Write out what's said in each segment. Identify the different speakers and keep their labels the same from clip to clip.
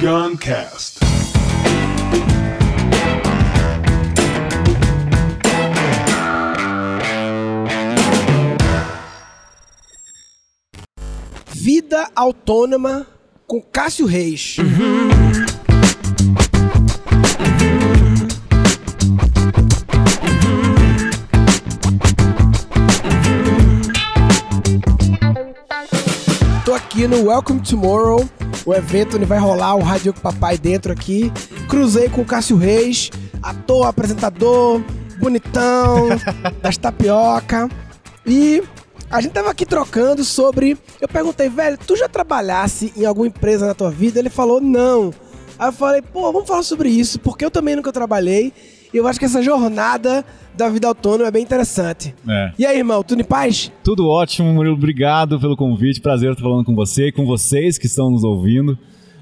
Speaker 1: Guncast.
Speaker 2: Vida Autônoma com Cássio Reis. Tô aqui no Welcome Tomorrow, o evento onde vai rolar o Rádio com Papai dentro aqui. Cruzei com o Cássio Reis, ator, apresentador, bonitão, das tapioca. E a gente tava aqui trocando sobre. Eu perguntei, velho, tu já trabalhasse em alguma empresa na tua vida? Ele falou, não. Aí eu falei, pô, vamos falar sobre isso, porque eu também nunca trabalhei. E eu acho que essa jornada da vida autônoma é bem interessante.
Speaker 3: É.
Speaker 2: E aí, irmão, tudo em paz?
Speaker 3: Tudo ótimo, Murilo. Obrigado pelo convite. Prazer estar falando com você e com vocês que estão nos ouvindo.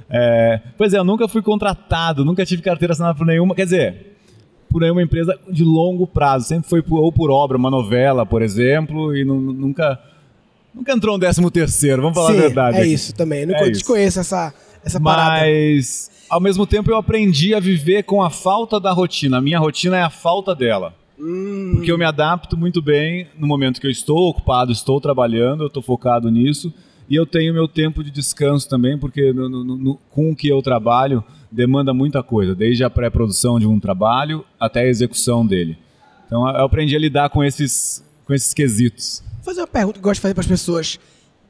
Speaker 3: É, pois é, eu nunca fui contratado, nunca tive carteira assinada por nenhuma. Quer dizer, por nenhuma empresa de longo prazo. Sempre foi por, ou por obra, uma novela, por exemplo, e nu- nunca, nunca entrou um décimo terceiro, vamos falar
Speaker 2: Sim,
Speaker 3: a verdade.
Speaker 2: é
Speaker 3: aqui.
Speaker 2: isso também. Eu não
Speaker 3: É
Speaker 2: desconheço essa, essa parada.
Speaker 3: Mas, ao mesmo tempo, eu aprendi a viver com a falta da rotina. A minha rotina é a falta dela.
Speaker 2: Hum,
Speaker 3: Porque eu me adapto muito bem no momento que eu estou ocupado, estou trabalhando, eu estou focado nisso. E eu tenho meu tempo de descanso também, porque no- no- no- com o que eu trabalho demanda muita coisa, desde a pré-produção de um trabalho até a execução dele. Então eu aprendi a lidar com esses, com esses quesitos.
Speaker 2: Vou fazer uma pergunta que eu gosto de fazer para as pessoas.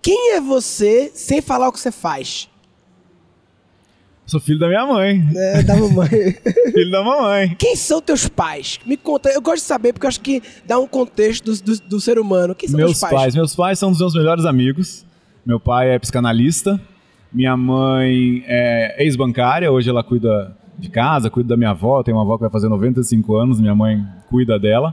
Speaker 2: Quem é você sem falar o que você faz?
Speaker 3: Sou filho da minha mãe,
Speaker 2: É, da mamãe.
Speaker 3: filho da mamãe.
Speaker 2: Quem são teus pais? Me conta, eu gosto de saber porque eu acho que dá um contexto do, do- do ser humano. Quem são
Speaker 3: Meus
Speaker 2: teus
Speaker 3: pais.
Speaker 2: pais?
Speaker 3: meus pais são dos meus melhores amigos. Meu pai é psicanalista, minha mãe é ex-bancária, hoje ela cuida de casa, cuida da minha avó, tem uma avó que vai fazer 95 anos, minha mãe cuida dela.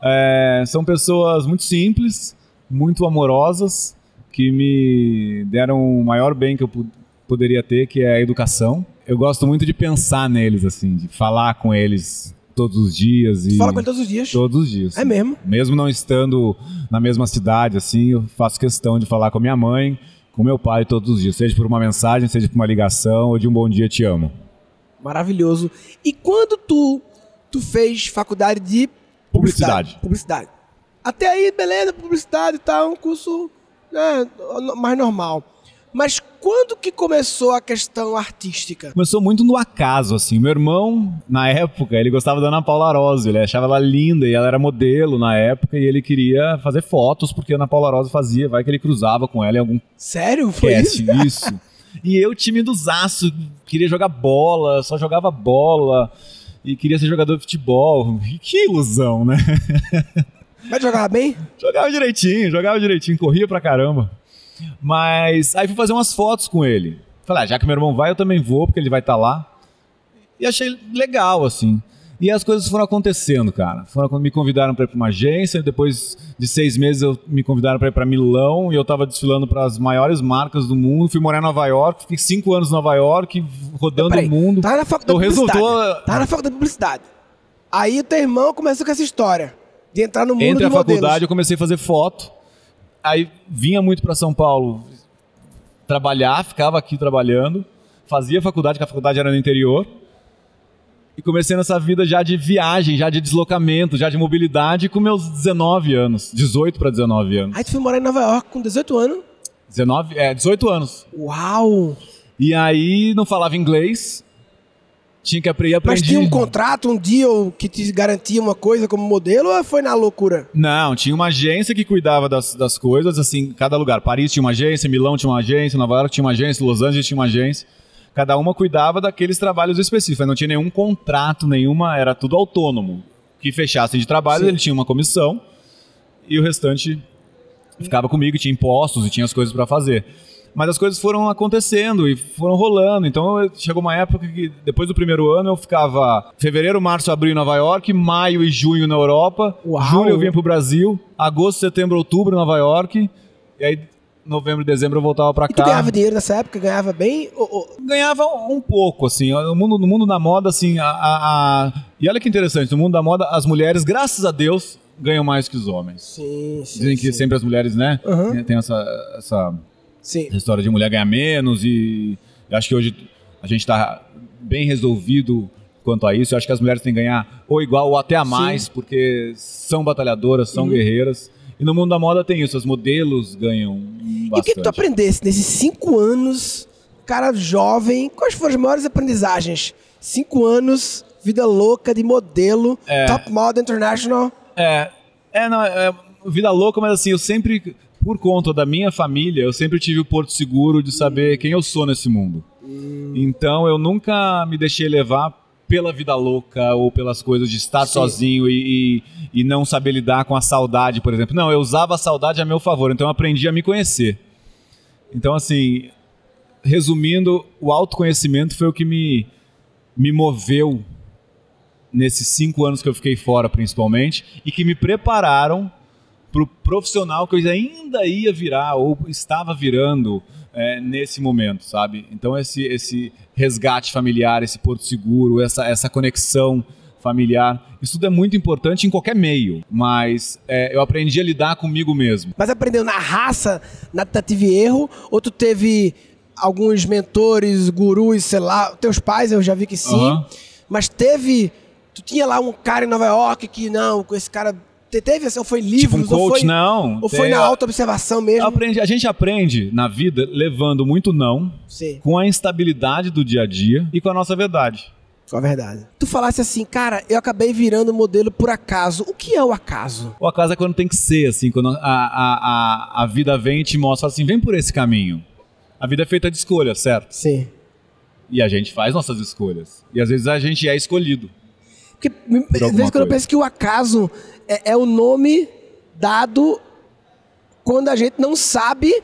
Speaker 3: É, são pessoas muito simples, muito amorosas, que me deram o maior bem que eu pu- poderia ter, que é a educação. Eu gosto muito de pensar neles, assim, de falar com eles todos os dias. E...
Speaker 2: Fala com ele todos os dias.
Speaker 3: Todos os dias.
Speaker 2: É mesmo?
Speaker 3: Mesmo não estando na mesma cidade, assim, eu faço questão de falar com a minha mãe, com meu pai todos os dias, seja por uma mensagem, seja por uma ligação ou de um bom dia, te amo.
Speaker 2: Maravilhoso. E quando tu, tu fez faculdade de
Speaker 3: Publicidade.
Speaker 2: Publicidade. Até aí, beleza, publicidade e tal, um curso né, mais normal. Mas quando que começou a questão artística?
Speaker 3: Começou muito no acaso, assim. Meu irmão, na época, ele gostava da Ana Paula Rose, ele achava ela linda e ela era modelo na época e ele queria fazer fotos porque a Ana Paula Rose fazia, vai que ele cruzava com ela em algum
Speaker 2: Sério? Foi isso?
Speaker 3: cast, isso. E eu, timidozaço, queria jogar bola, só jogava bola e queria ser jogador de futebol. Que ilusão, né?
Speaker 2: Mas jogava bem?
Speaker 3: Jogava direitinho, jogava direitinho, corria pra caramba. Mas aí fui fazer umas fotos com ele. Falei, ah, já que meu irmão vai, eu também vou, porque ele vai estar lá. E achei legal, assim. E as coisas foram acontecendo, cara. Foram quando me convidaram para ir pra uma agência, depois de seis meses eu me convidaram para ir para Milão e eu tava desfilando para as maiores marcas do mundo. Fui morar em Nova York, fiquei cinco anos em Nova York, rodando
Speaker 2: Peraí,
Speaker 3: o mundo.
Speaker 2: Tava na faculdade
Speaker 3: Então
Speaker 2: de publicidade.
Speaker 3: resultou-
Speaker 2: Tava na faculdade de publicidade. Aí o teu irmão começou com essa história de entrar no mundo
Speaker 3: Entre a
Speaker 2: modelos.
Speaker 3: faculdade eu comecei a fazer foto. Aí vinha muito para São Paulo trabalhar, ficava aqui trabalhando, fazia faculdade, que a faculdade era no interior. E comecei nessa vida já de viagem, já de deslocamento, já de mobilidade com meus 19 anos, 18 para 19 anos.
Speaker 2: Aí tu foi morar em Nova York com 18 anos.
Speaker 3: 19, é, 18 anos.
Speaker 2: Uau!
Speaker 3: E aí não falava inglês. Tinha que aprender,
Speaker 2: Mas tinha um contrato, um deal que te garantia uma coisa como modelo ou foi na loucura?
Speaker 3: Não, tinha uma agência que cuidava das, das coisas, assim, cada lugar. Paris tinha uma agência, Milão tinha uma agência, Nova York tinha uma agência, Los Angeles tinha uma agência. Cada uma cuidava daqueles trabalhos específicos. Não tinha nenhum contrato, nenhuma, era tudo autônomo. Que fechassem de trabalho,
Speaker 2: Sim.
Speaker 3: ele tinha uma comissão e o restante ficava comigo, tinha impostos e tinha as coisas para fazer. Mas as coisas foram acontecendo e foram rolando. Então chegou uma época que depois do primeiro ano eu ficava fevereiro, março, abril em Nova York, maio e junho na Europa,
Speaker 2: Uau!
Speaker 3: julho eu vinha pro Brasil, agosto, setembro, outubro em Nova York, e aí novembro, dezembro eu voltava para
Speaker 2: E tu
Speaker 3: cá.
Speaker 2: ganhava dinheiro nessa época? Ganhava bem? Ou- ou-
Speaker 3: Ganhava um pouco, assim. No mundo, no mundo da moda, assim, a, a- a- E olha que interessante, no mundo da moda, as mulheres, graças a Deus, ganham mais que os homens.
Speaker 2: Sim, sim.
Speaker 3: Dizem que
Speaker 2: sim.
Speaker 3: sempre as mulheres, né?
Speaker 2: Uhum.
Speaker 3: Tem essa, essa
Speaker 2: Sim.
Speaker 3: essa história de mulher ganhar menos e acho que hoje a gente está bem resolvido quanto a isso. Eu acho que as mulheres têm que ganhar ou igual ou até a mais, Sim. porque são batalhadoras, são uhum. guerreiras. E no mundo da moda tem isso, os modelos ganham bastante. E o
Speaker 2: que, que tu aprendesse nesses cinco anos, cara jovem, quais foram as maiores aprendizagens? Cinco anos, vida louca de modelo, é, top model international.
Speaker 3: É, é, não, é vida louca, mas assim, eu sempre, por conta da minha família, eu sempre tive o porto seguro de saber quem eu sou nesse mundo. Então eu nunca me deixei levar pela vida louca ou pelas coisas de estar Sim. sozinho e, e, e, não saber lidar com a saudade, por exemplo. Não, eu usava a saudade a meu favor, então eu aprendi a me conhecer. Então, assim, resumindo, o autoconhecimento foi o que me, me moveu nesses cinco anos que eu fiquei fora, principalmente, e que me prepararam para o profissional que eu ainda ia virar ou estava virando é, nesse momento, sabe? Então esse, esse resgate familiar, esse porto seguro, essa, essa conexão familiar, isso tudo é muito importante em qualquer meio, mas é, eu aprendi a lidar comigo mesmo.
Speaker 2: Mas aprendeu na raça, na tentativa e erro, ou tu teve alguns mentores, gurus, sei lá, teus pais eu já vi que sim, uhum. mas teve, tu tinha lá um cara em Nova York que não, com esse cara Teve assim, ou foi livros, tipo
Speaker 3: um coach,
Speaker 2: ou foi,
Speaker 3: não.
Speaker 2: Ou foi na auto-observação mesmo?
Speaker 3: Aprendi, a gente aprende na vida levando muito não, Sim. com a instabilidade do dia a dia e com a nossa verdade.
Speaker 2: Com a verdade. Tu falasse assim, cara, eu acabei virando modelo por acaso. O que é o acaso?
Speaker 3: O acaso é quando tem que ser, assim, quando a, a, a, a vida vem e te mostra assim, vem por esse caminho. A vida é feita de escolhas, certo?
Speaker 2: Sim.
Speaker 3: E a gente faz nossas escolhas. E às vezes a gente é escolhido.
Speaker 2: Porque, às vezes, quando eu penso que o acaso é, é o nome dado quando a gente não sabe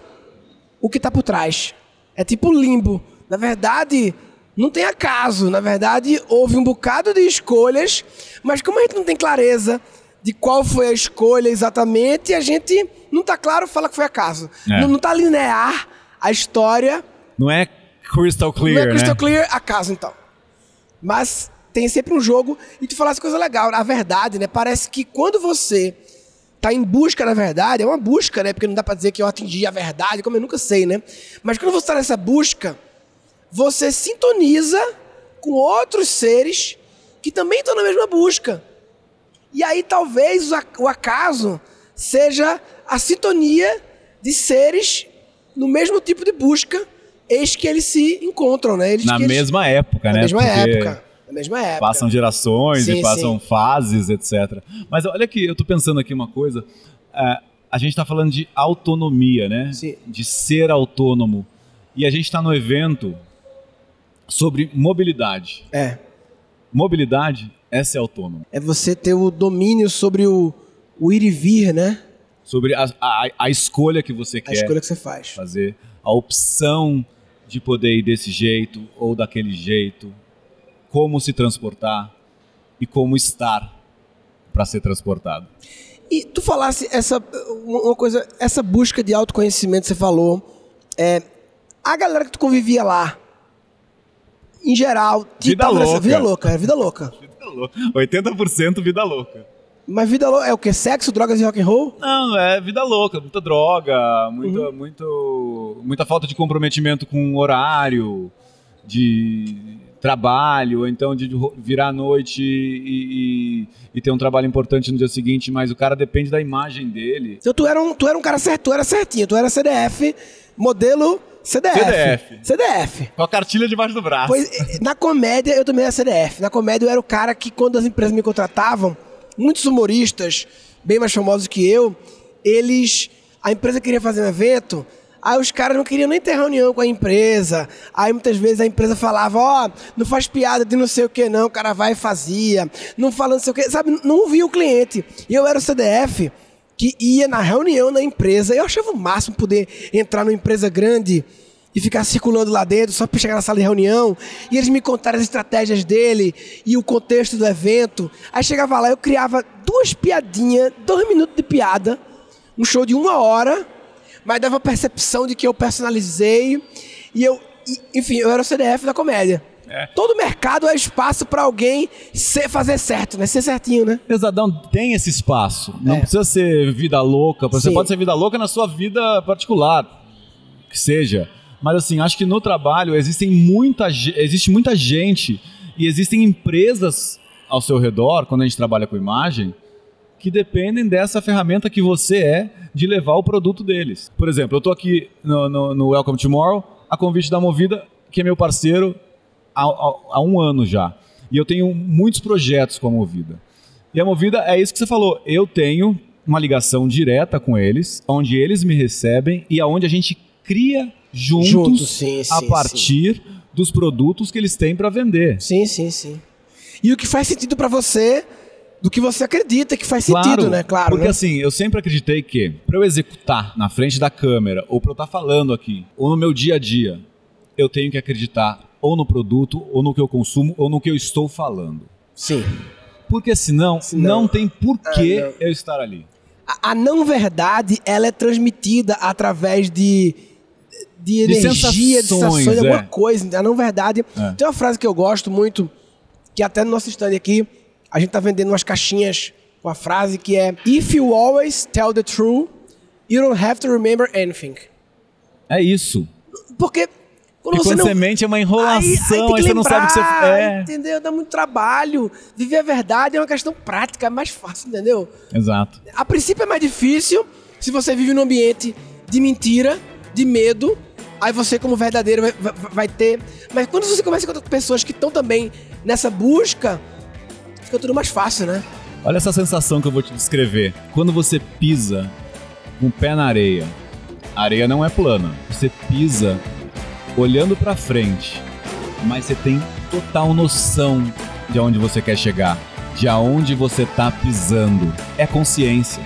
Speaker 2: o que está por trás. É tipo limbo. Na verdade, não tem acaso. Na verdade, houve um bocado de escolhas, mas como a gente não tem clareza de qual foi a escolha exatamente, a gente não está claro, fala que foi acaso. É. Não, está linear a história.
Speaker 3: Não é crystal clear,
Speaker 2: Não é crystal
Speaker 3: né?
Speaker 2: clear, acaso então. Mas tem sempre um jogo e tu falasse coisa legal. A verdade, né? Parece que quando você tá em busca da verdade, é uma busca, né? Porque não dá para dizer que eu atingi a verdade, como eu nunca sei, né? Mas quando você está nessa busca, você sintoniza com outros seres que também estão na mesma busca. E aí talvez o acaso seja a sintonia de seres no mesmo tipo de busca, eis que eles se encontram, né? Eles,
Speaker 3: na mesma
Speaker 2: eles...
Speaker 3: época,
Speaker 2: na
Speaker 3: né?
Speaker 2: Na mesma Porque... época mesma época.
Speaker 3: Passam gerações sim, e passam sim. fases, etc. Mas olha aqui, eu estou pensando aqui uma coisa. É, a gente está falando de autonomia, né?
Speaker 2: Sim.
Speaker 3: De ser autônomo. E a gente está no evento sobre mobilidade.
Speaker 2: É.
Speaker 3: Mobilidade é ser autônomo.
Speaker 2: É você ter o domínio sobre o, o ir e vir, né?
Speaker 3: Sobre a, a, a escolha que você quer. A
Speaker 2: escolha que você faz.
Speaker 3: Fazer. A opção de poder ir desse jeito ou daquele jeito como se transportar e como estar para ser transportado.
Speaker 2: E tu falasse essa uma coisa, essa busca de autoconhecimento, você falou, é, a galera que tu convivia lá, em geral,
Speaker 3: vida louca. Nessa,
Speaker 2: vida louca, é vida louca.
Speaker 3: Vida louca. 80% vida louca.
Speaker 2: Mas vida louca é o que? Sexo, drogas e rock and roll?
Speaker 3: Não, é vida louca, muita droga, muita, uhum. muito, muita falta de comprometimento com horário, de trabalho, ou então de virar à noite e, e, e, ter um trabalho importante no dia seguinte, mas o cara depende da imagem dele.
Speaker 2: Então tu era um, tu era um cara certo, tu era certinho, tu era CDF, modelo CDF.
Speaker 3: CDF.
Speaker 2: CDF.
Speaker 3: Com a cartilha debaixo do braço.
Speaker 2: Pois, na comédia eu também era CDF. Na comédia eu era o cara que quando as empresas me contratavam, muitos humoristas, bem mais famosos que eu, eles... A empresa queria fazer um evento Aí os caras não queriam nem ter reunião com a empresa. Aí muitas vezes a empresa falava, ó, oh, não faz piada de não sei o que não, o cara vai e fazia. Não falando sei o que, sabe? Não ouvia o cliente. E eu era o CDF que ia na reunião na empresa. Eu achava o máximo poder entrar numa empresa grande e ficar circulando lá dentro só para chegar na sala de reunião e eles me contaram as estratégias dele e o contexto do evento. Aí chegava lá, eu criava duas piadinhas, dois minutos de piada, um show de uma hora mas dava a percepção de que eu personalizei e eu, enfim, eu era o CDF da comédia. É. Todo mercado é espaço para alguém ser, fazer certo, né? Ser certinho, né?
Speaker 3: Pesadão tem esse espaço. Não é. precisa ser vida louca. Você Sim. pode ser vida louca na sua vida particular. Que seja. Mas assim, acho que no trabalho existem muita, existe muita gente e existem empresas ao seu redor, quando a gente trabalha com imagem, que dependem dessa ferramenta que você é de levar o produto deles. Por exemplo, eu estou aqui no, no, no, Welcome Tomorrow, a convite da Movida, que é meu parceiro há, há, há um ano já. E eu tenho muitos projetos com a Movida. E a Movida é isso que você falou. Eu tenho uma ligação direta com eles, onde eles me recebem e aonde a gente cria juntos Junto, sim, a sim, partir sim. dos produtos que eles têm para vender.
Speaker 2: Sim, sim, sim. E o que faz sentido para você do que você acredita que faz claro, sentido, né? Claro.
Speaker 3: Porque
Speaker 2: né?
Speaker 3: assim, eu sempre acreditei que para eu executar na frente da câmera, ou para eu estar tá falando aqui, ou no meu dia a dia, eu tenho que acreditar ou no produto, ou no que eu consumo, ou no que eu estou falando.
Speaker 2: Sim.
Speaker 3: Porque senão, senão não tem porquê ah, eu estar ali.
Speaker 2: A, a não verdade, ela é transmitida através de de energia, de sensações, de sensações é. alguma coisa. A não verdade. É. Tem uma frase que eu gosto muito, que até no nosso stand aqui, a gente tá vendendo umas caixinhas com a frase que é If you always tell the truth, you don't have to remember anything.
Speaker 3: É isso.
Speaker 2: Porque
Speaker 3: quando, você, não... você mente é uma enrolação, aí, aí, aí você não sabe o que você é.
Speaker 2: Entendeu? Dá muito trabalho. Viver a verdade é uma questão prática, é mais fácil, entendeu?
Speaker 3: Exato.
Speaker 2: A princípio é mais difícil se você vive num ambiente de mentira, de medo. Aí você, como verdadeiro, vai, vai, vai ter. Mas quando você começa a encontrar pessoas que estão também nessa busca, fica tudo mais fácil, né?
Speaker 3: Olha essa sensação que eu vou te descrever. Quando você pisa com o pé na areia, a areia não é plana. Você pisa olhando para frente, mas você tem total noção de aonde você quer chegar, de aonde você tá pisando. É consciência.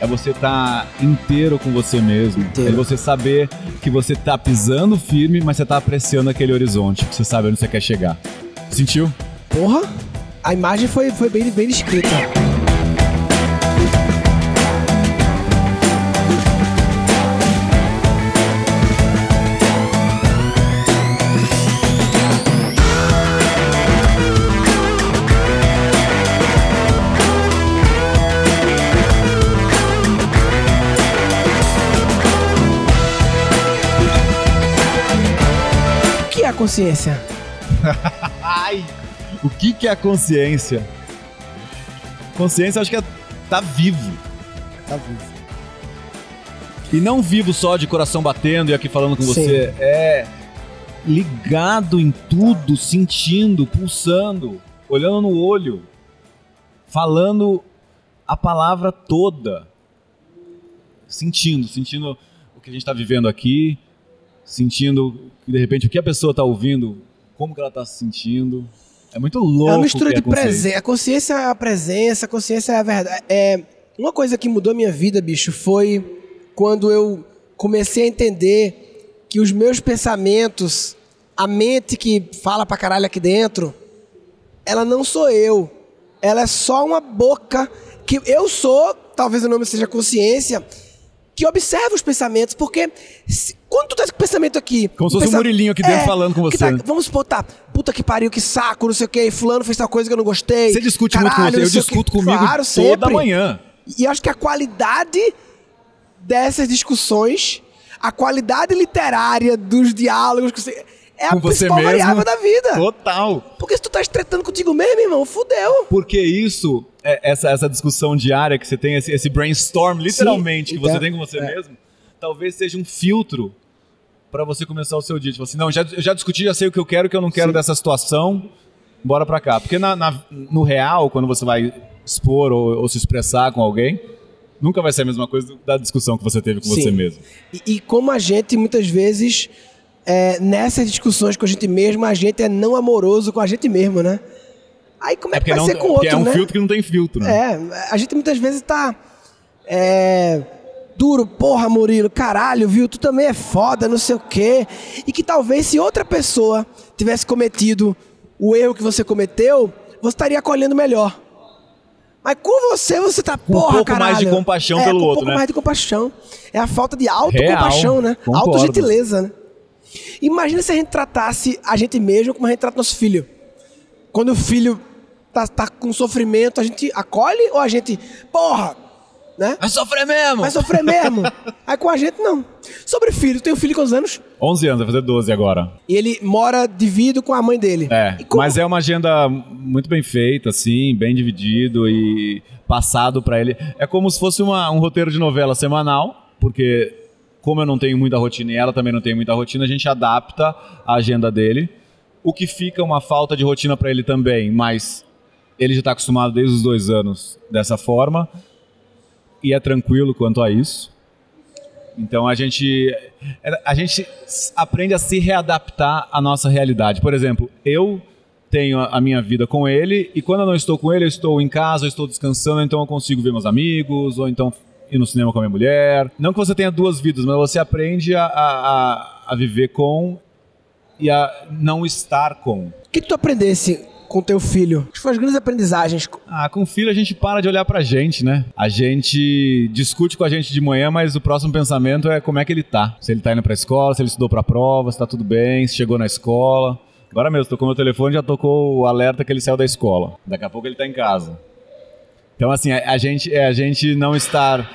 Speaker 3: É você estar tá inteiro com você mesmo. Inteiro. É você saber que você tá pisando firme, mas você tá apreciando aquele horizonte. Você sabe onde você quer chegar. Sentiu?
Speaker 2: Porra! A imagem foi, foi bem, bem descrita. consciência?
Speaker 3: Ai, o que, que é a consciência? Consciência acho que é tá vivo.
Speaker 2: Tá vivo.
Speaker 3: E não vivo só de coração batendo e aqui falando com Sim. você. É ligado em tudo, sentindo, pulsando, olhando no olho, falando a palavra toda. Sentindo, sentindo o que a gente está vivendo aqui, sentindo de repente o que a pessoa está ouvindo, como que ela está se sentindo. É muito louco. É
Speaker 2: uma mistura de presença. A consciência é a presença, a consciência é a verdade. É, uma coisa que mudou minha vida, bicho, foi quando eu comecei a entender que os meus pensamentos, a mente que fala pra caralho aqui dentro, ela não sou eu. Ela é só uma boca que eu sou, talvez o nome seja consciência, que observa os pensamentos, porque se, quando tu tá com o pensamento aqui.
Speaker 3: Como se fosse um Murilinho aqui dentro é, falando com você. Tá,
Speaker 2: vamos supor, tá, puta que pariu, que saco, não sei o quê, fulano fez tal coisa que eu não gostei.
Speaker 3: Você discute caralho, muito com você, eu discuto comigo claro, toda sempre. manhã.
Speaker 2: E acho que a qualidade dessas discussões, a qualidade literária dos diálogos que você é a principal mesmo, variável da vida.
Speaker 3: Total.
Speaker 2: Porque se tu tá estretando contigo mesmo, irmão, fudeu.
Speaker 3: Porque isso, é, essa, essa discussão diária que você tem, esse, esse brainstorm, literalmente, Sim, que então, você tem com você é. mesmo, talvez seja um filtro para você começar o seu dia. Tipo assim, não, já, eu já discuti, já sei o que eu quero, o que eu não quero Sim. dessa situação, bora pra cá. Porque na, na, no real, quando você vai expor ou, ou, se expressar com alguém, nunca vai ser a mesma coisa da discussão que você teve com Sim. você mesmo.
Speaker 2: E, e como a gente, muitas vezes é, nessas discussões com a gente mesmo, a gente é não amoroso com a gente mesmo, né? Aí como é, é que vai não, ser com o outro,
Speaker 3: é um
Speaker 2: né?
Speaker 3: filtro que não tem filtro, né?
Speaker 2: É, a gente muitas vezes tá é, duro, porra, Murilo, caralho, viu? Tu também é foda, não sei o quê. E que talvez se outra pessoa tivesse cometido o erro que você cometeu, você estaria acolhendo melhor. Mas com você, você tá, com porra,
Speaker 3: um pouco
Speaker 2: caralho.
Speaker 3: mais de compaixão
Speaker 2: é,
Speaker 3: pelo
Speaker 2: com
Speaker 3: outro,
Speaker 2: um pouco
Speaker 3: né?
Speaker 2: mais de compaixão. É a falta de autocompaixão, né? Autogentileza, né? Imagina se a gente tratasse a gente mesmo como a gente trata nosso filho. Quando o filho tá, tá com sofrimento, a gente acolhe ou a gente, porra, né?
Speaker 3: Vai sofrer mesmo!
Speaker 2: Vai sofrer mesmo. Aí com a gente, não. Sobre filho, tem um filho com quantos anos?
Speaker 3: 11 anos, vai fazer 12 agora.
Speaker 2: E ele mora dividido com a mãe dele.
Speaker 3: É,
Speaker 2: como-
Speaker 3: mas é uma agenda muito bem feita, assim, bem dividido e passado pra ele. É como se fosse uma- um roteiro de novela semanal, porque como eu não tenho muita rotina e ela também não tem muita rotina, a gente adapta a agenda dele. O que fica uma falta de rotina pra ele também, mas ele já tá acostumado desde os dois anos dessa forma e é tranquilo quanto a isso. Então a gente a gente aprende a se readaptar à nossa realidade. Por exemplo, eu tenho a minha vida com ele e quando eu não estou com ele, eu estou em casa, eu estou descansando, então eu consigo ver meus amigos ou então ir no cinema com a minha mulher. Não que você tenha duas vidas, mas você aprende a, a, a- viver com e a não estar com.
Speaker 2: O que tu aprendesse com teu filho? Acho que foi as grandes aprendizagens.
Speaker 3: Ah, com filho a gente para de olhar pra gente, né? A gente discute com a gente de manhã, mas o próximo pensamento é como é que ele tá. Se ele tá indo pra escola, se ele estudou pra prova, se tá tudo bem, se chegou na escola. Agora mesmo, tocou meu telefone já tocou o alerta que ele saiu da escola. Daqui a pouco ele tá em casa. Então, assim, a, a gente é a gente não estar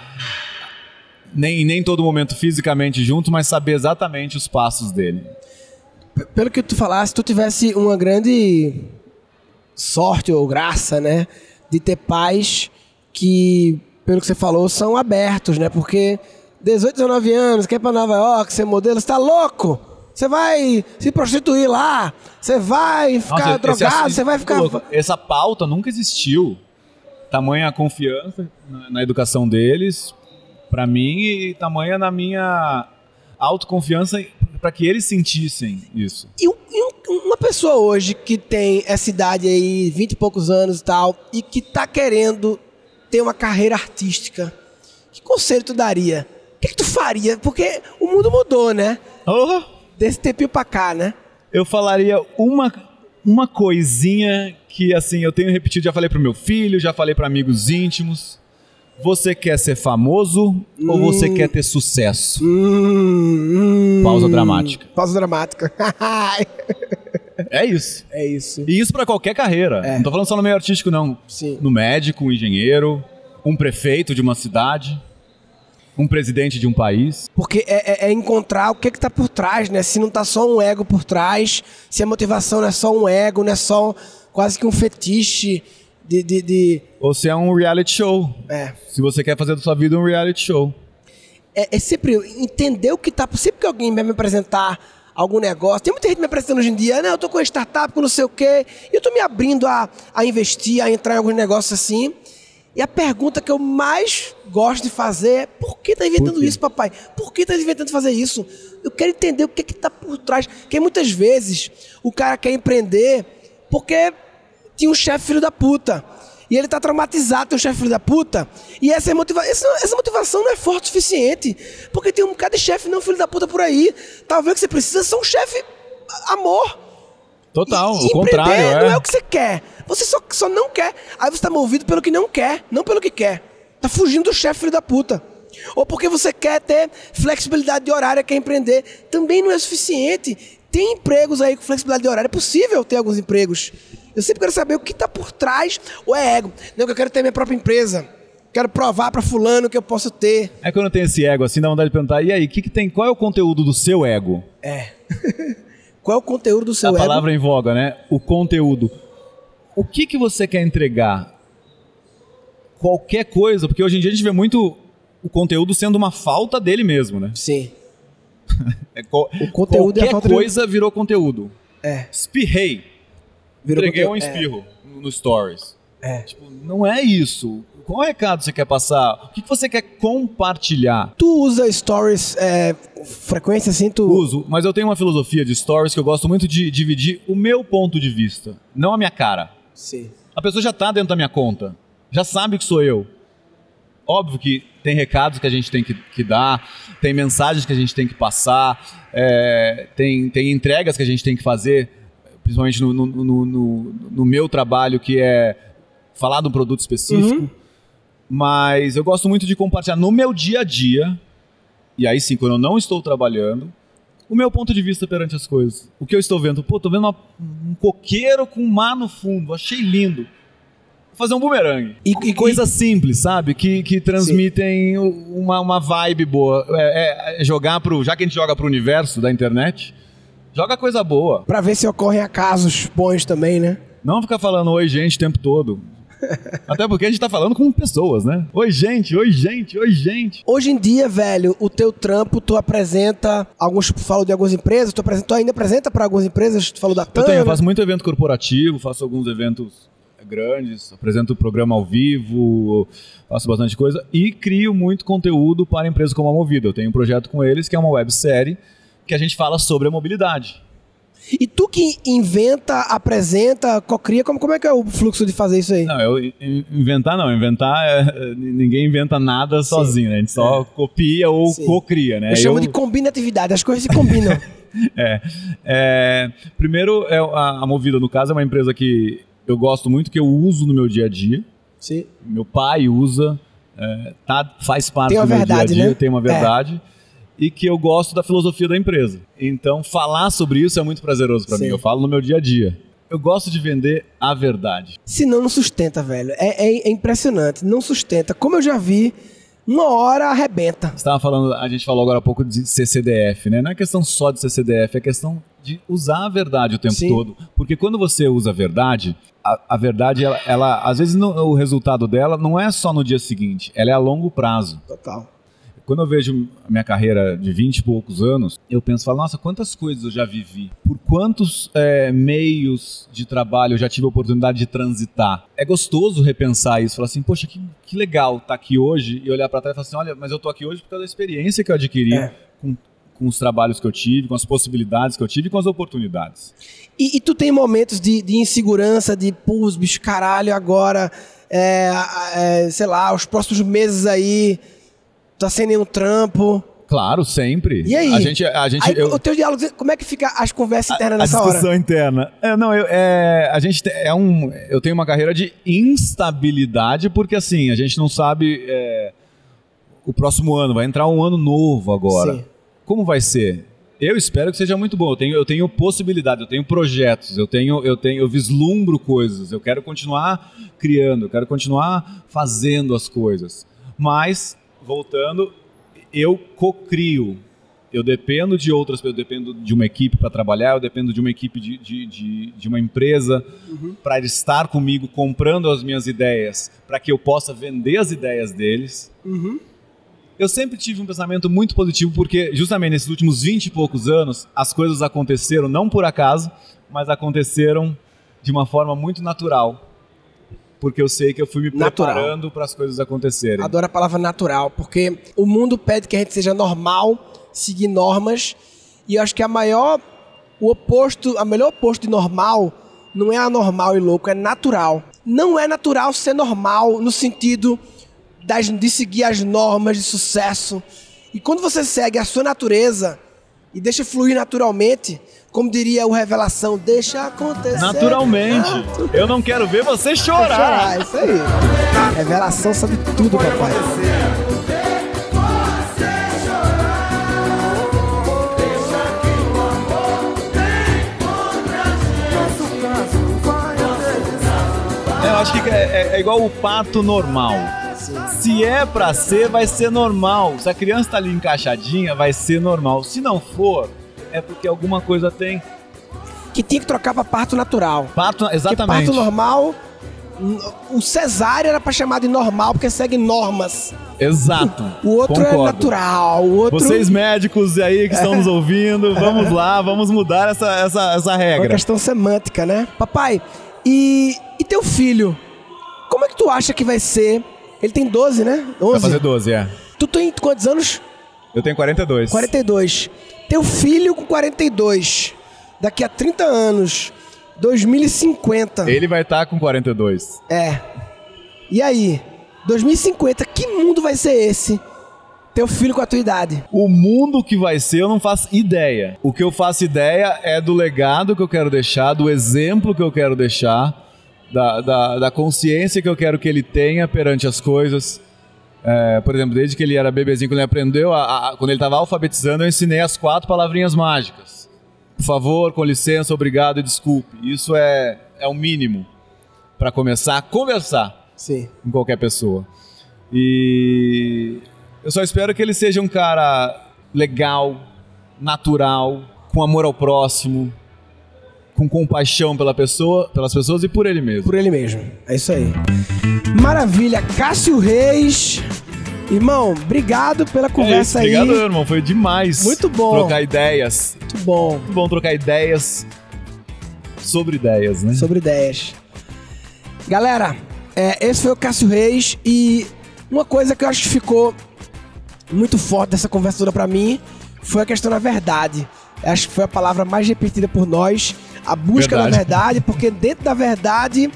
Speaker 3: nem, nem todo momento fisicamente junto, mas saber exatamente os passos dele.
Speaker 2: P- Pelo que tu falasse, tu tivesse uma grande sorte ou graça, né? De ter pais que, pelo que você falou, são abertos, né? Porque 18, 19 anos, quer ir pra Nova York, ser modelo, você tá louco? Você vai se prostituir lá, você vai ficar
Speaker 3: Nossa,
Speaker 2: drogado, você vai ficar.
Speaker 3: louco. Essa pauta nunca existiu. Tamanha a confiança na, na educação deles, pra mim, e tamanha na minha autoconfiança para que eles sentissem isso.
Speaker 2: E, e um- uma pessoa hoje que tem essa idade aí, 20 e poucos anos e tal, e que tá querendo ter uma carreira artística, que conselho tu daria? O que, que tu faria? Porque o mundo mudou, né?
Speaker 3: Oh,
Speaker 2: Desse tempinho pra cá, né?
Speaker 3: eu falaria uma, uma coisinha que assim eu tenho repetido, já falei pro meu filho, já falei para amigos íntimos. Você quer ser famoso ou você quer ter sucesso?
Speaker 2: Hum, hum.
Speaker 3: Pausa dramática.
Speaker 2: Pausa dramática.
Speaker 3: É isso.
Speaker 2: é isso.
Speaker 3: E isso pra qualquer carreira. Não tô falando só no meio artístico, não.
Speaker 2: Sim.
Speaker 3: No médico, um engenheiro, um prefeito de uma cidade, um presidente de um país.
Speaker 2: Porque é, é- é encontrar o que que tá por trás, né? Se não tá só um ego por trás, se a motivação não é só um ego, não é só quase que um fetiche de... de, de-
Speaker 3: se é um reality show.
Speaker 2: é.
Speaker 3: Se você quer fazer da sua vida um reality show.
Speaker 2: é, é sempre entender o que tá. Sempre que alguém vai me apresentar algum negócio, tem muita gente me apresentando hoje em dia, não, eu tô com uma startup, com não sei o quê, e eu tô me abrindo a, a investir, a entrar em alguns negócios assim. E a pergunta que eu mais gosto de fazer é: por que tá inventando isso, papai? Por que tá inventando fazer isso? Eu quero entender o que que tá por trás. Porque muitas vezes o cara quer empreender porque tinha um chefe filho da puta. E ele tá traumatizado, tem um chefe filho da puta. E essa, motiva essa, essa motivação não é forte o suficiente. Porque tem um bocado de chefe não filho da puta por aí. Talvez o que você precisa ser um chefe amor.
Speaker 3: Total,
Speaker 2: E-
Speaker 3: o contrário,
Speaker 2: empreender
Speaker 3: é.
Speaker 2: não é o que você quer. Você só, só não quer. Aí você tá movido pelo que não quer, não pelo que quer. Tá fugindo do chefe filho da puta. Ou porque você quer ter flexibilidade de horário, quer empreender. Também não é suficiente. Tem empregos aí com flexibilidade de horário. É possível ter alguns empregos. Eu sempre quero saber o que tá por trás. Ou é ego. Não, que eu quero ter minha própria empresa. Quero provar pra fulano que eu posso ter.
Speaker 3: É quando tem esse ego assim, dá vontade de perguntar, e aí, que que tem, qual é o conteúdo do seu ego?
Speaker 2: É. Qual é o conteúdo do seu
Speaker 3: a
Speaker 2: ego?
Speaker 3: palavra em voga, né? O conteúdo. O que que você quer entregar? Qualquer coisa, porque hoje em dia a gente vê muito o conteúdo sendo uma falta dele mesmo, né?
Speaker 2: Sim.
Speaker 3: É
Speaker 2: O conteúdo é a
Speaker 3: qualquer
Speaker 2: falta de-
Speaker 3: coisa virou conteúdo.
Speaker 2: É.
Speaker 3: Espirrei,
Speaker 2: Virou
Speaker 3: entreguei um.
Speaker 2: É.
Speaker 3: espirro no, no stories.
Speaker 2: É.
Speaker 3: Tipo, não é isso. Qual recado você quer passar? O que que você quer compartilhar?
Speaker 2: Tu usa stories é, frequência assim? Tu...
Speaker 3: Uso, mas eu tenho uma filosofia de stories que eu gosto muito de dividir o meu ponto de vista, não a minha cara.
Speaker 2: Sim.
Speaker 3: A pessoa já tá dentro da minha conta, já sabe que sou eu. Óbvio que tem recados que a gente tem que, que dar, tem mensagens que a gente tem que passar, é, tem, tem entregas que a gente tem que fazer, principalmente no, no, no, no- meu trabalho, que é falar de um produto específico. Mas eu gosto muito de compartilhar no meu dia a dia, e aí sim, quando eu não estou trabalhando, o meu ponto de vista perante as coisas. O que eu estou vendo? Pô, tô vendo uma- um coqueiro com um mar no fundo, achei lindo. fazer um bumerangue.
Speaker 2: E, e
Speaker 3: Coisas simples, sabe? Que, que transmitem uma, uma vibe boa. É, é- é jogar pro. Já que a gente joga pro universo da internet, joga coisa boa.
Speaker 2: Pra ver se ocorrem acasos bons também, né?
Speaker 3: Não ficar falando oi, gente, o tempo todo. Até porque a gente tá falando com pessoas, né? Oi, gente, oi, gente, oi, gente.
Speaker 2: Hoje em dia, velho, o teu trampo, tu apresenta, alguns falam de algumas empresas, tu, apresenta, tu ainda apresenta pra algumas empresas, tu falou da
Speaker 3: Eu
Speaker 2: Tana.
Speaker 3: tenho, eu faço muito evento corporativo, faço alguns eventos grandes, apresento o programa ao vivo, faço bastante coisa e crio muito conteúdo para empresas como a Movida. Eu tenho um projeto com eles que é uma websérie que a gente fala sobre a mobilidade.
Speaker 2: E tu que inventa, apresenta, cocria, como, como é que é o fluxo de fazer isso aí?
Speaker 3: Não, eu in- inventar não, inventar é, ninguém inventa nada sozinho, né? A gente só copia ou
Speaker 2: Sim.
Speaker 3: cocria, né?
Speaker 2: Eu chamo
Speaker 3: Eu-
Speaker 2: de combinatividade, as coisas se combinam.
Speaker 3: É, é, primeiro, é, a, a Movida, no caso, é uma empresa que eu gosto muito, que eu uso no meu dia a dia.
Speaker 2: Sim.
Speaker 3: Meu pai usa, é, tá, faz parte do meu
Speaker 2: verdade,
Speaker 3: dia a dia,
Speaker 2: né?
Speaker 3: tem uma verdade. E que eu gosto da filosofia da empresa. Então, falar sobre isso é muito prazeroso para mim. Eu falo no meu dia a dia. Eu gosto de vender a verdade.
Speaker 2: Senão não sustenta, velho. É, é- é impressionante, não sustenta. Como eu já vi, uma hora arrebenta.
Speaker 3: Você estava falando, a gente falou agora há pouco de CCDF, né? Não é questão só de CCDF, é questão de usar a verdade o tempo
Speaker 2: Sim.
Speaker 3: todo. Porque quando você usa a verdade, a, a verdade, ela, ela- às vezes não- o resultado dela não é só no dia seguinte, ela é a longo prazo.
Speaker 2: Total.
Speaker 3: Quando eu vejo a minha carreira de 20 e poucos anos, eu penso, falo, nossa, quantas coisas eu já vivi. Por quantos é, meios de trabalho eu já tive a oportunidade de transitar. É gostoso repensar isso, falar assim, poxa, que, que legal estar aqui hoje e olhar para trás e falar assim, olha, mas eu tô aqui hoje por causa da experiência que eu adquiri
Speaker 2: É.
Speaker 3: com, com os trabalhos que eu tive, com as possibilidades que eu tive e com as oportunidades.
Speaker 2: E, e tu tem momentos de, de insegurança, de, pô, os bichos, caralho, agora, é, é, sei lá, os próximos meses aí, tá sem nenhum trampo.
Speaker 3: Claro, sempre.
Speaker 2: E aí?
Speaker 3: A gente, a gente,
Speaker 2: Aí,
Speaker 3: eu-
Speaker 2: o teu diálogo, como é que fica as conversas internas
Speaker 3: a
Speaker 2: nessa
Speaker 3: discussão
Speaker 2: hora?
Speaker 3: interna. É, não, eu, é, a gente te- é um, eu tenho uma carreira de instabilidade porque assim a gente não sabe é, o próximo ano vai entrar um ano novo agora.
Speaker 2: Sim.
Speaker 3: Como vai ser? Eu espero que seja muito bom. Eu tenho, eu tenho possibilidade, eu tenho projetos, eu tenho, eu tenho, eu vislumbro coisas. Eu quero continuar criando, eu quero continuar fazendo as coisas. Mas voltando, eu cocrio. Eu dependo de outras eu dependo de uma equipe para trabalhar, eu dependo de uma equipe de, de, de, de uma empresa para estar comigo comprando as minhas ideias, para que eu possa vender as ideias deles.
Speaker 2: Uhum.
Speaker 3: Eu sempre tive um pensamento muito positivo, porque justamente nesses últimos 20 e poucos anos, as coisas aconteceram não por acaso, mas aconteceram de uma forma muito natural. Porque eu sei que eu fui me
Speaker 2: Natural.
Speaker 3: preparando para as coisas acontecerem.
Speaker 2: Adoro a palavra natural, porque o mundo pede que a gente seja normal, seguir normas, e eu acho que a maior, o oposto, a melhor oposto de normal não é anormal e louco, é natural. Não é natural ser normal no sentido das, de seguir as normas de sucesso. E quando você segue a sua natureza e deixa fluir naturalmente, como diria o Revelação, deixa acontecer.
Speaker 3: Naturalmente. Eu não quero ver você chorar.
Speaker 2: Chorar, isso aí. Revelação sabe tudo, papai.
Speaker 3: Eu acho que é, é- é igual o pato normal. Se é pra ser, vai ser normal. Se a criança tá ali encaixadinha, vai ser normal. Se não for, é porque alguma coisa tem.
Speaker 2: Que tinha que trocar pra parto natural. Porque
Speaker 3: exatamente.
Speaker 2: parto normal, o cesárea era pra chamar de normal, porque segue normas.
Speaker 3: Exato.
Speaker 2: O outro é
Speaker 3: Concordo.
Speaker 2: natural, o outro
Speaker 3: Vocês médicos aí que estão nos ouvindo, vamos lá, vamos mudar essa, essa, essa
Speaker 2: é uma
Speaker 3: regra.
Speaker 2: questão semântica, né? Papai, e, e teu filho? Como é que tu acha que vai ser? Ele tem 12, né? 11.
Speaker 3: Vai fazer 12, é.
Speaker 2: Tu tem quantos anos?
Speaker 3: Eu tenho 42.
Speaker 2: 42. Teu filho com 42. Daqui a 30 anos. 2050.
Speaker 3: Ele vai estar com 42.
Speaker 2: É. E aí? 2050, que mundo vai ser esse? Teu filho com a tua idade.
Speaker 3: O mundo que vai ser, eu não faço ideia. O que eu faço ideia é do legado que eu quero deixar, do exemplo que eu quero deixar, da, da, da consciência que eu quero que ele tenha perante as coisas. É, por exemplo, desde que ele era bebezinho, quando ele aprendeu, a- a- quando ele estava alfabetizando, eu ensinei as quatro palavrinhas mágicas. Por favor, com licença, obrigado e desculpe. Isso é, é o mínimo. para começar a conversar
Speaker 2: Sim.
Speaker 3: com qualquer pessoa. E eu só espero que ele seja um cara legal, natural, com amor ao próximo, com compaixão pela pessoa, pelas pessoas e por ele mesmo.
Speaker 2: Por ele mesmo. É isso aí. Maravilha. Cássio Reis. Irmão, obrigado pela conversa
Speaker 3: é isso,
Speaker 2: aí.
Speaker 3: Obrigado, irmão. Foi demais.
Speaker 2: Muito bom.
Speaker 3: Trocar ideias.
Speaker 2: Muito bom.
Speaker 3: Muito bom trocar ideias sobre ideias, né?
Speaker 2: Sobre ideias. Galera, é, esse foi o Cássio Reis e uma coisa que eu acho que ficou muito forte dessa conversa toda pra mim foi a questão da verdade. Acho que foi a palavra mais repetida por nós, a busca
Speaker 3: Verdade.
Speaker 2: da verdade, porque dentro da verdade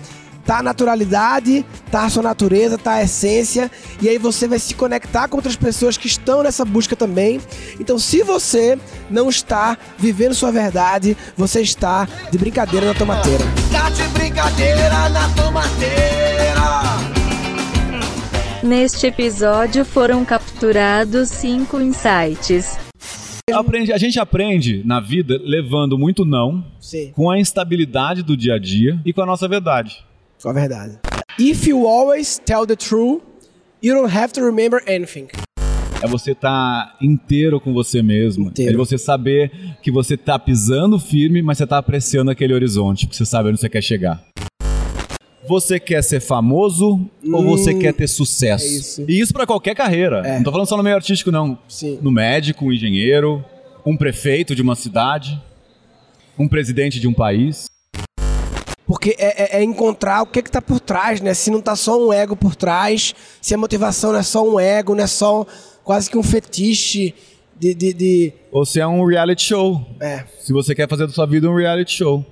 Speaker 2: tá a naturalidade, tá a sua natureza, tá a essência, e aí você vai se conectar com outras pessoas que estão nessa busca também. Então, se você não está vivendo sua verdade, você está de brincadeira na tomateira.
Speaker 1: Tá de brincadeira na tomateira.
Speaker 4: Neste episódio foram capturados cinco insights.
Speaker 3: Aprende- a gente aprende na vida levando muito não,
Speaker 2: Sim,
Speaker 3: com a instabilidade do dia a dia e com a nossa verdade.
Speaker 2: com a verdade. If you always tell the truth, you don't have to remember anything.
Speaker 3: É você estar inteiro com você mesmo.
Speaker 2: Inteiro.
Speaker 3: É você saber que você tá pisando firme, mas você tá apreciando aquele horizonte, porque você sabe onde você quer chegar. Você quer ser famoso ou você quer ter sucesso?
Speaker 2: é isso.
Speaker 3: E isso pra qualquer carreira.
Speaker 2: É.
Speaker 3: Não tô falando só no meio artístico, não.
Speaker 2: Sim.
Speaker 3: No médico, um engenheiro, um prefeito de uma cidade, um presidente de um país.
Speaker 2: Porque é, é- é encontrar o que que tá por trás, né? Se não tá só um ego por trás, se a motivação não é só um ego, não é só quase que um fetiche de... de, de-
Speaker 3: Ou se é um reality show.
Speaker 2: é.
Speaker 3: Se você quer fazer da sua vida um reality show.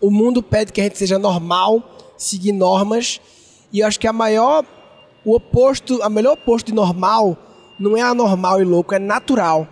Speaker 2: O mundo pede que a gente seja normal, seguir normas, e eu acho que a maior... O oposto, a melhor oposto de normal não é anormal e louco, é natural.